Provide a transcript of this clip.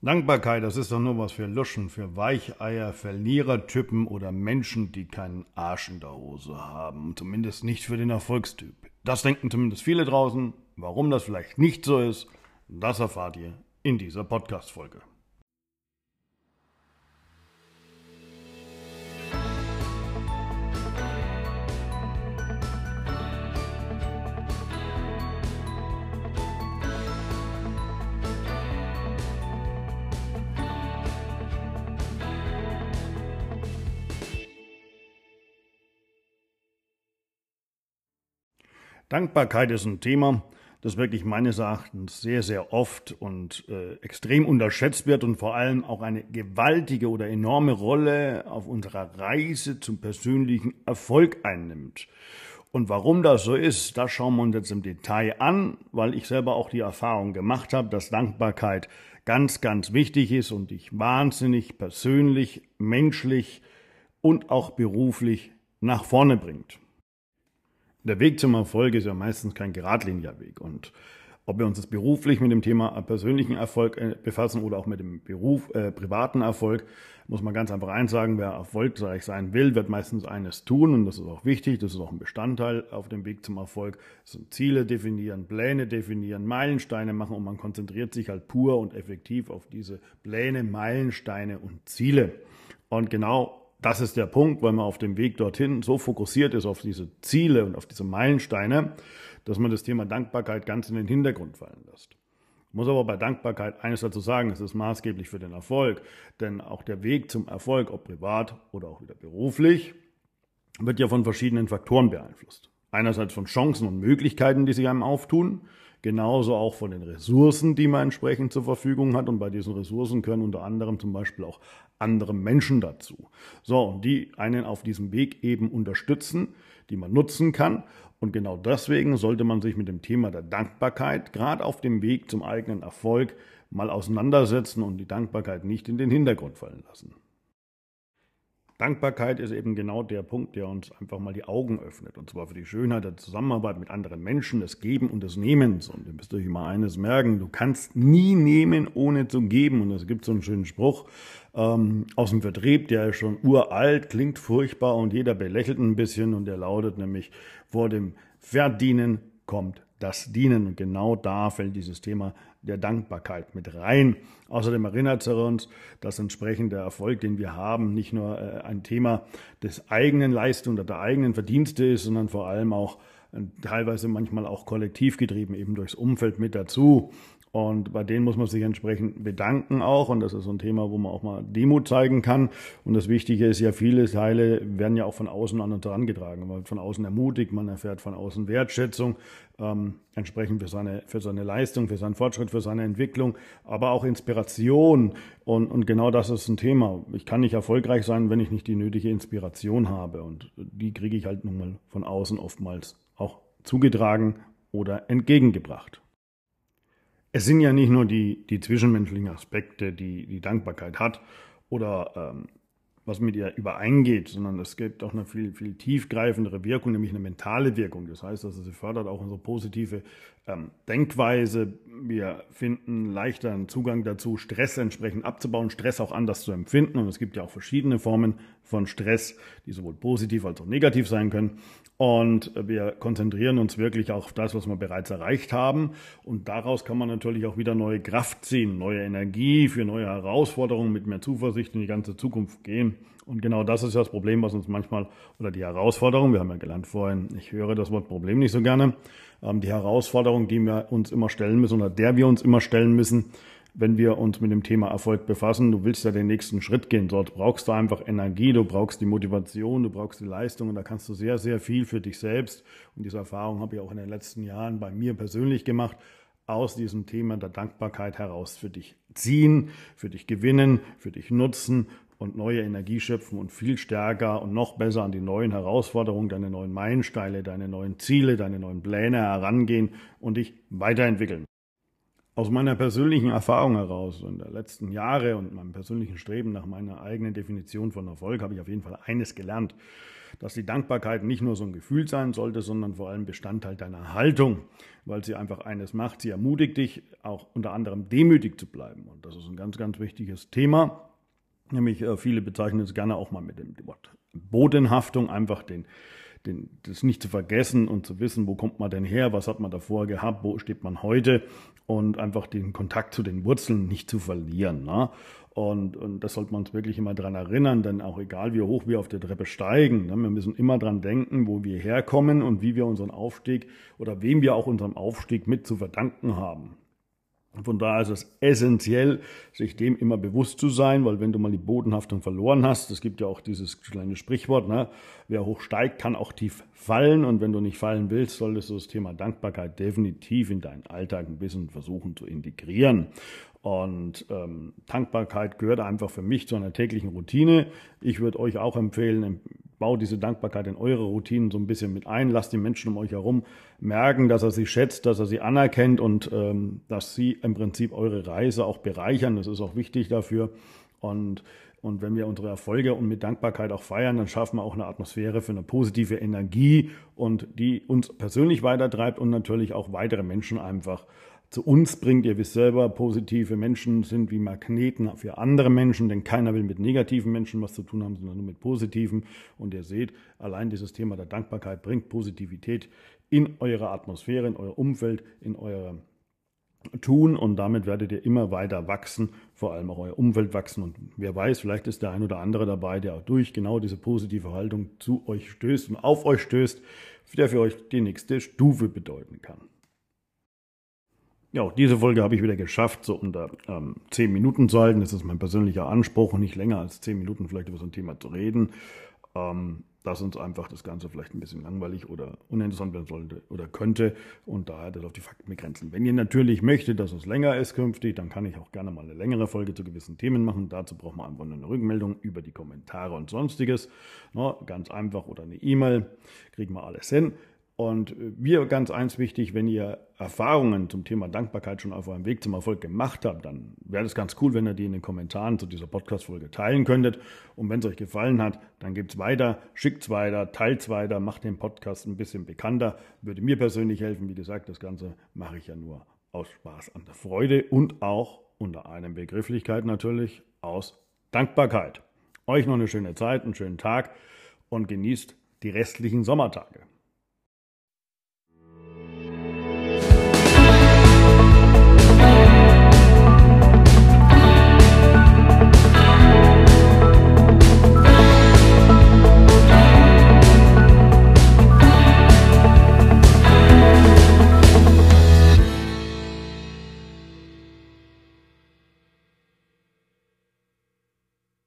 Dankbarkeit, das ist doch nur was für Luschen, für Weicheier, Verlierertypen oder Menschen, die keinen Arsch in der Hose haben. Zumindest nicht für den Erfolgstyp. Das denken zumindest viele draußen. Warum das vielleicht nicht so ist, das erfahrt ihr in dieser Podcast-Folge. Dankbarkeit ist ein Thema, das wirklich meines Erachtens sehr, sehr oft und äh, extrem unterschätzt wird und vor allem auch eine gewaltige oder enorme Rolle auf unserer Reise zum persönlichen Erfolg einnimmt. Und warum das so ist, das schauen wir uns jetzt im Detail an, weil ich selber auch die Erfahrung gemacht habe, dass Dankbarkeit ganz, ganz wichtig ist und dich wahnsinnig persönlich, menschlich und auch beruflich nach vorne bringt der Weg zum Erfolg ist ja meistens kein geradliniger Weg. Und ob wir uns jetzt beruflich mit dem Thema persönlichen Erfolg äh, befassen oder auch mit dem Beruf, äh, privaten Erfolg, muss man ganz einfach eins sagen, wer erfolgreich sein will, wird meistens eines tun und das ist auch wichtig, das ist auch ein Bestandteil auf dem Weg zum Erfolg. Das sind Ziele definieren, Pläne definieren, Meilensteine machen und man konzentriert sich halt pur und effektiv auf diese Pläne, Meilensteine und Ziele. Und genau das ist der Punkt, weil man auf dem Weg dorthin so fokussiert ist auf diese Ziele und auf diese Meilensteine, dass man das Thema Dankbarkeit ganz in den Hintergrund fallen lässt. Ich muss aber bei Dankbarkeit eines dazu sagen, es ist maßgeblich für den Erfolg, denn auch der Weg zum Erfolg, ob privat oder auch wieder beruflich, wird ja von verschiedenen Faktoren beeinflusst. Einerseits von Chancen und Möglichkeiten, die sich einem auftun, genauso auch von den Ressourcen, die man entsprechend zur Verfügung hat. Und bei diesen Ressourcen können unter anderem zum Beispiel auch andere Menschen dazu. So, und die einen auf diesem Weg eben unterstützen, die man nutzen kann. Und genau deswegen sollte man sich mit dem Thema der Dankbarkeit gerade auf dem Weg zum eigenen Erfolg mal auseinandersetzen und die Dankbarkeit nicht in den Hintergrund fallen lassen. Dankbarkeit ist eben genau der Punkt, der uns einfach mal die Augen öffnet. Und zwar für die Schönheit der Zusammenarbeit mit anderen Menschen, des Geben und des Nehmens. Und ihr müsst euch immer eines merken, du kannst nie nehmen, ohne zu geben. Und es gibt so einen schönen Spruch ähm, aus dem Vertrieb, der ist schon uralt, klingt furchtbar und jeder belächelt ein bisschen. Und der lautet nämlich, vor dem Verdienen kommt das Dienen. Und genau da fällt dieses Thema der Dankbarkeit mit rein. Außerdem erinnert es uns, dass entsprechend der Erfolg, den wir haben, nicht nur äh, ein Thema des eigenen Leistung oder der eigenen Verdienste ist, sondern vor allem auch äh, teilweise manchmal auch kollektiv getrieben, eben durchs Umfeld mit dazu. Und bei denen muss man sich entsprechend bedanken auch. Und das ist so ein Thema, wo man auch mal Demut zeigen kann. Und das Wichtige ist ja, viele Teile werden ja auch von außen an uns herangetragen. Man wird von außen ermutigt, man erfährt von außen Wertschätzung, ähm, entsprechend für seine, für seine Leistung, für seinen Fortschritt, für seine Entwicklung, aber auch Inspiration. Und, und genau das ist ein Thema. Ich kann nicht erfolgreich sein, wenn ich nicht die nötige Inspiration habe. Und die kriege ich halt nun mal von außen oftmals auch zugetragen oder entgegengebracht es sind ja nicht nur die, die zwischenmenschlichen Aspekte, die die Dankbarkeit hat oder ähm, was mit ihr übereingeht, sondern es gibt auch eine viel, viel tiefgreifendere Wirkung, nämlich eine mentale Wirkung. Das heißt, also sie fördert auch unsere positive ähm, Denkweise. Wir finden leichter einen Zugang dazu, Stress entsprechend abzubauen, Stress auch anders zu empfinden. Und es gibt ja auch verschiedene Formen von Stress, die sowohl positiv als auch negativ sein können. Und wir konzentrieren uns wirklich auf das, was wir bereits erreicht haben. Und daraus kann man natürlich auch wieder neue Kraft ziehen, neue Energie für neue Herausforderungen, mit mehr Zuversicht in die ganze Zukunft gehen. Und genau das ist das Problem, was uns manchmal, oder die Herausforderung, wir haben ja gelernt vorhin, ich höre das Wort Problem nicht so gerne, ähm, die Herausforderung, die wir uns immer stellen müssen oder der wir uns immer stellen müssen, wenn wir uns mit dem Thema Erfolg befassen. Du willst ja den nächsten Schritt gehen. Dort brauchst du einfach Energie, du brauchst die Motivation, du brauchst die Leistung und da kannst du sehr, sehr viel für dich selbst. Und diese Erfahrung habe ich auch in den letzten Jahren bei mir persönlich gemacht aus diesem Thema der Dankbarkeit heraus für dich ziehen, für dich gewinnen, für dich nutzen und neue Energie schöpfen und viel stärker und noch besser an die neuen Herausforderungen, deine neuen Meilensteine, deine neuen Ziele, deine neuen Pläne herangehen und dich weiterentwickeln. Aus meiner persönlichen Erfahrung heraus und der letzten Jahre und meinem persönlichen Streben nach meiner eigenen Definition von Erfolg habe ich auf jeden Fall eines gelernt, dass die Dankbarkeit nicht nur so ein Gefühl sein sollte, sondern vor allem Bestandteil deiner Haltung, weil sie einfach eines macht, sie ermutigt dich auch unter anderem demütig zu bleiben und das ist ein ganz, ganz wichtiges Thema. Nämlich äh, viele bezeichnen es gerne auch mal mit dem Wort Bodenhaftung, einfach den den, das nicht zu vergessen und zu wissen, wo kommt man denn her, was hat man davor gehabt, wo steht man heute und einfach den Kontakt zu den Wurzeln nicht zu verlieren. Ne? Und, und das sollte man uns wirklich immer daran erinnern, denn auch egal wie hoch wir auf der Treppe steigen, ne, wir müssen immer daran denken, wo wir herkommen und wie wir unseren Aufstieg oder wem wir auch unseren Aufstieg mit zu verdanken haben. Von daher ist es essentiell, sich dem immer bewusst zu sein, weil wenn du mal die Bodenhaftung verloren hast, es gibt ja auch dieses kleine Sprichwort, ne, wer hoch steigt, kann auch tief fallen. Und wenn du nicht fallen willst, solltest du das Thema Dankbarkeit definitiv in deinen Alltag ein bisschen versuchen zu integrieren. Und ähm, Dankbarkeit gehört einfach für mich zu einer täglichen Routine. Ich würde euch auch empfehlen, baut diese Dankbarkeit in eure Routinen so ein bisschen mit ein. Lasst die Menschen um euch herum merken, dass er sie schätzt, dass er sie anerkennt und ähm, dass sie im Prinzip eure Reise auch bereichern. Das ist auch wichtig dafür. Und, und wenn wir unsere Erfolge und mit Dankbarkeit auch feiern, dann schaffen wir auch eine Atmosphäre für eine positive Energie und die uns persönlich weitertreibt und natürlich auch weitere Menschen einfach zu uns bringt. Ihr wisst selber, positive Menschen sind wie Magneten für andere Menschen, denn keiner will mit negativen Menschen was zu tun haben, sondern nur mit positiven. Und ihr seht, allein dieses Thema der Dankbarkeit bringt Positivität in eure Atmosphäre, in euer Umfeld, in euer Tun und damit werdet ihr immer weiter wachsen, vor allem auch euer Umfeld wachsen. Und wer weiß, vielleicht ist der ein oder andere dabei, der durch genau diese positive Haltung zu euch stößt und auf euch stößt, der für euch die nächste Stufe bedeuten kann. Ja, auch diese Folge habe ich wieder geschafft, so unter ähm, 10 Minuten zu halten. Das ist mein persönlicher Anspruch, nicht länger als 10 Minuten vielleicht über so ein Thema zu reden. Ähm, dass uns einfach das Ganze vielleicht ein bisschen langweilig oder uninteressant werden sollte oder könnte und daher das auf die Fakten begrenzen. Wenn ihr natürlich möchtet, dass es länger ist künftig, dann kann ich auch gerne mal eine längere Folge zu gewissen Themen machen. Dazu braucht man einfach eine Rückmeldung über die Kommentare und sonstiges. No, ganz einfach oder eine E-Mail, kriegen wir alles hin. Und mir ganz eins wichtig, wenn ihr Erfahrungen zum Thema Dankbarkeit schon auf eurem Weg zum Erfolg gemacht habt, dann wäre es ganz cool, wenn ihr die in den Kommentaren zu dieser Podcast-Folge teilen könntet. Und wenn es euch gefallen hat, dann gebt es weiter, schickt es weiter, teilt es weiter, macht den Podcast ein bisschen bekannter. Würde mir persönlich helfen. Wie gesagt, das Ganze mache ich ja nur aus Spaß an der Freude und auch unter einer Begrifflichkeit natürlich aus Dankbarkeit. Euch noch eine schöne Zeit, einen schönen Tag und genießt die restlichen Sommertage.